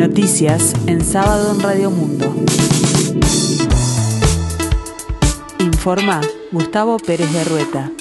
Noticias en sábado en Radio Mundo. Informa Gustavo Pérez de Rueta.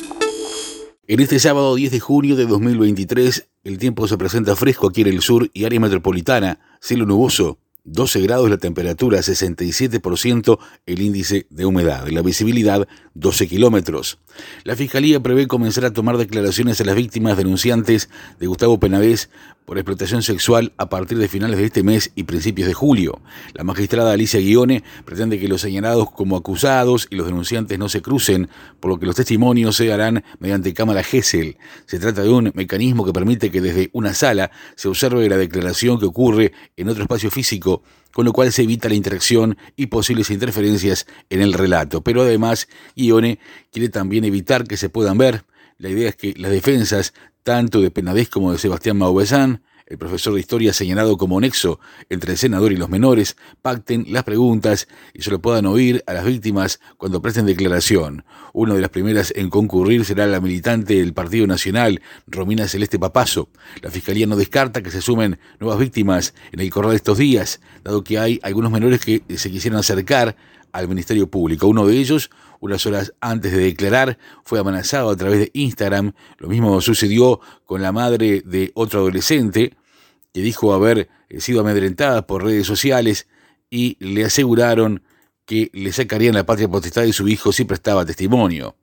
En este sábado 10 de junio de 2023, el tiempo se presenta fresco aquí en el sur y área metropolitana, cielo nuboso, 12 grados la temperatura, 67% el índice de humedad, la visibilidad 12 kilómetros. La Fiscalía prevé comenzar a tomar declaraciones a las víctimas denunciantes de Gustavo Penavés por explotación sexual a partir de finales de este mes y principios de julio. La magistrada Alicia Guione pretende que los señalados como acusados y los denunciantes no se crucen, por lo que los testimonios se harán mediante cámara GESEL. Se trata de un mecanismo que permite que desde una sala se observe la declaración que ocurre en otro espacio físico con lo cual se evita la interacción y posibles interferencias en el relato. Pero además, Ione quiere también evitar que se puedan ver. La idea es que las defensas, tanto de Penadez como de Sebastián Mauvesan, el profesor de historia señalado como nexo entre el senador y los menores, pacten las preguntas y se lo puedan oír a las víctimas cuando presten declaración. Una de las primeras en concurrir será la militante del Partido Nacional, Romina Celeste Papazo. La Fiscalía no descarta que se sumen nuevas víctimas en el corral de estos días, dado que hay algunos menores que se quisieran acercar al Ministerio Público. Uno de ellos, unas horas antes de declarar, fue amenazado a través de Instagram. Lo mismo sucedió con la madre de otro adolescente que dijo haber sido amedrentada por redes sociales y le aseguraron que le sacarían la patria potestad de su hijo si prestaba testimonio.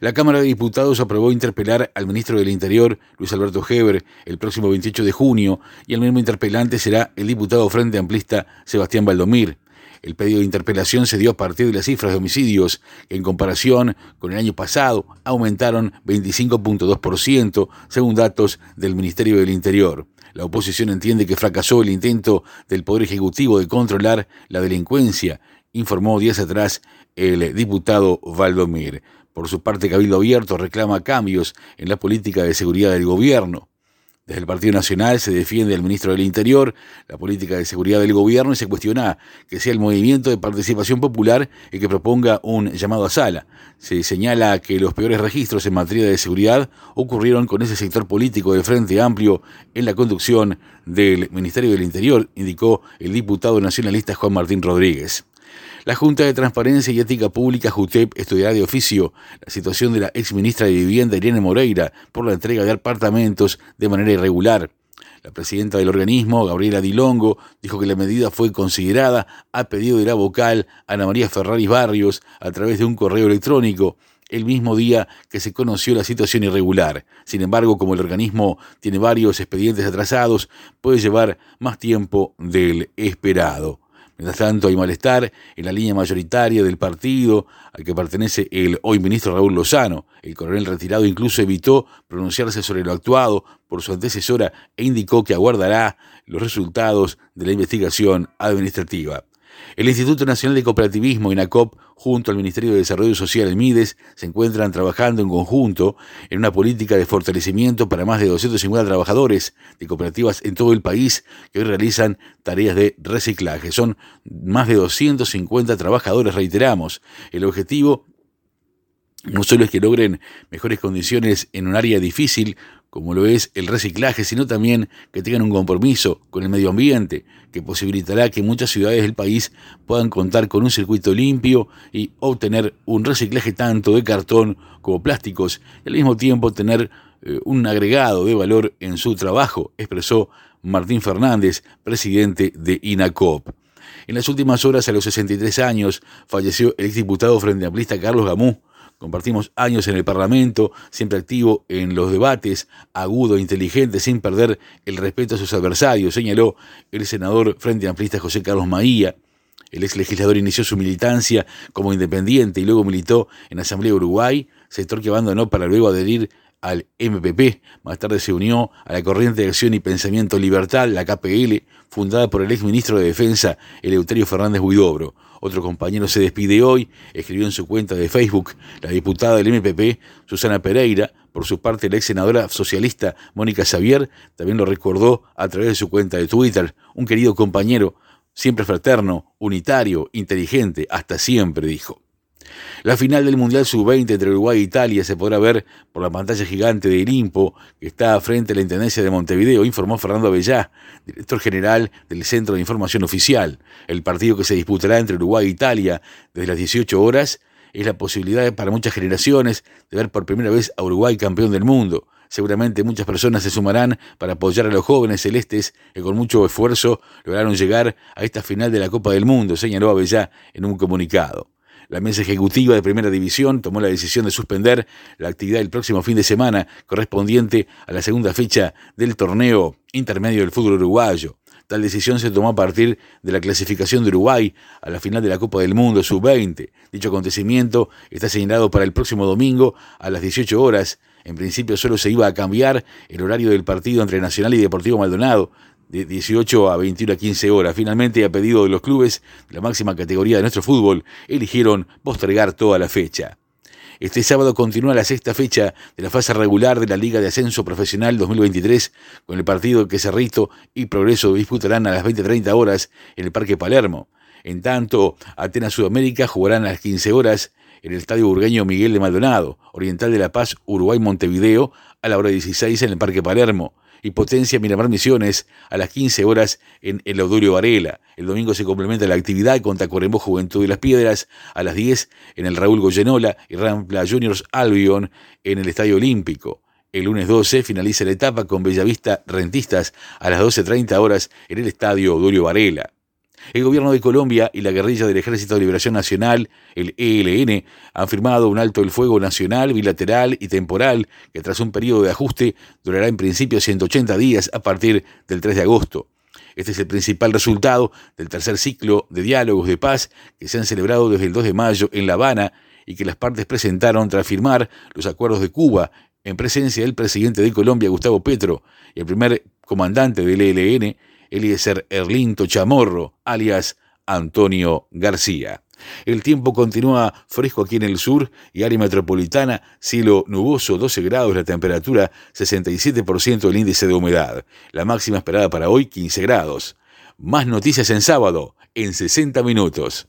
La Cámara de Diputados aprobó interpelar al ministro del Interior, Luis Alberto Heber, el próximo 28 de junio, y el mismo interpelante será el diputado Frente Amplista Sebastián Valdomir. El pedido de interpelación se dio a partir de las cifras de homicidios, que en comparación con el año pasado aumentaron 25.2%, según datos del Ministerio del Interior. La oposición entiende que fracasó el intento del Poder Ejecutivo de controlar la delincuencia, informó días atrás el diputado Valdomir. Por su parte, Cabildo Abierto reclama cambios en la política de seguridad del gobierno. Desde el Partido Nacional se defiende al ministro del Interior, la política de seguridad del gobierno y se cuestiona que sea el movimiento de participación popular el que proponga un llamado a sala. Se señala que los peores registros en materia de seguridad ocurrieron con ese sector político de Frente Amplio en la conducción del Ministerio del Interior, indicó el diputado nacionalista Juan Martín Rodríguez. La Junta de Transparencia y Ética Pública, JUTEP, estudiará de oficio la situación de la exministra de Vivienda, Irene Moreira, por la entrega de apartamentos de manera irregular. La presidenta del organismo, Gabriela Dilongo, dijo que la medida fue considerada a pedido de la vocal Ana María Ferraris Barrios a través de un correo electrónico el mismo día que se conoció la situación irregular. Sin embargo, como el organismo tiene varios expedientes atrasados, puede llevar más tiempo del esperado. Mientras tanto, hay malestar en la línea mayoritaria del partido al que pertenece el hoy ministro Raúl Lozano. El coronel retirado incluso evitó pronunciarse sobre lo actuado por su antecesora e indicó que aguardará los resultados de la investigación administrativa. El Instituto Nacional de Cooperativismo, INACOP, junto al Ministerio de Desarrollo Social, el MIDES, se encuentran trabajando en conjunto en una política de fortalecimiento para más de 250 trabajadores de cooperativas en todo el país que hoy realizan tareas de reciclaje. Son más de 250 trabajadores, reiteramos. El objetivo no solo es que logren mejores condiciones en un área difícil como lo es el reciclaje, sino también que tengan un compromiso con el medio ambiente, que posibilitará que muchas ciudades del país puedan contar con un circuito limpio y obtener un reciclaje tanto de cartón como plásticos, y al mismo tiempo tener eh, un agregado de valor en su trabajo, expresó Martín Fernández, presidente de INACOP. En las últimas horas, a los 63 años, falleció el exdiputado frente amplista Carlos Gamú, Compartimos años en el Parlamento, siempre activo en los debates, agudo, inteligente, sin perder el respeto a sus adversarios, señaló el senador Frente Amplista José Carlos Maía. El ex legislador inició su militancia como independiente y luego militó en Asamblea Uruguay, sector que abandonó para luego adherir al MPP. Más tarde se unió a la Corriente de Acción y Pensamiento Libertad, la KPL, fundada por el ex ministro de Defensa, Eleuterio Fernández Huidobro. Otro compañero se despide hoy, escribió en su cuenta de Facebook la diputada del MPP, Susana Pereira. Por su parte, la ex senadora socialista Mónica Xavier también lo recordó a través de su cuenta de Twitter. Un querido compañero, siempre fraterno, unitario, inteligente, hasta siempre, dijo. La final del Mundial Sub-20 entre Uruguay e Italia se podrá ver por la pantalla gigante de Irimpo, que está frente a la Intendencia de Montevideo, informó Fernando Avellá, director general del Centro de Información Oficial. El partido que se disputará entre Uruguay e Italia desde las 18 horas es la posibilidad para muchas generaciones de ver por primera vez a Uruguay campeón del mundo. Seguramente muchas personas se sumarán para apoyar a los jóvenes celestes que con mucho esfuerzo lograron llegar a esta final de la Copa del Mundo, señaló Avellá en un comunicado. La mesa ejecutiva de Primera División tomó la decisión de suspender la actividad del próximo fin de semana correspondiente a la segunda fecha del torneo intermedio del fútbol uruguayo. Tal decisión se tomó a partir de la clasificación de Uruguay a la final de la Copa del Mundo Sub-20. Dicho acontecimiento está señalado para el próximo domingo a las 18 horas. En principio solo se iba a cambiar el horario del partido entre Nacional y Deportivo Maldonado, de 18 a 21 a 15 horas. Finalmente, a pedido de los clubes la máxima categoría de nuestro fútbol, eligieron postergar toda la fecha. Este sábado continúa la sexta fecha de la fase regular de la Liga de Ascenso Profesional 2023, con el partido que Cerrito y Progreso disputarán a las 20.30 horas en el Parque Palermo. En tanto, Atenas Sudamérica jugarán a las 15 horas en el Estadio Burgueño Miguel de Maldonado, Oriental de la Paz, Uruguay Montevideo, a la hora 16 en el Parque Palermo y Potencia Miramar Misiones a las 15 horas en el Audurio Varela. El domingo se complementa la actividad con Tacuarembó Juventud de las Piedras a las 10 en el Raúl Goyenola y Rampla Juniors Albion en el Estadio Olímpico. El lunes 12 finaliza la etapa con Bellavista Rentistas a las 12.30 horas en el Estadio Audurio Varela. El gobierno de Colombia y la guerrilla del Ejército de Liberación Nacional, el ELN, han firmado un alto el fuego nacional, bilateral y temporal que tras un periodo de ajuste durará en principio 180 días a partir del 3 de agosto. Este es el principal resultado del tercer ciclo de diálogos de paz que se han celebrado desde el 2 de mayo en La Habana y que las partes presentaron tras firmar los acuerdos de Cuba en presencia del presidente de Colombia, Gustavo Petro, y el primer comandante del ELN, Eliezer Erlinto Chamorro, alias Antonio García. El tiempo continúa fresco aquí en el sur y área metropolitana, cielo nuboso, 12 grados la temperatura, 67% el índice de humedad. La máxima esperada para hoy, 15 grados. Más noticias en sábado, en 60 minutos.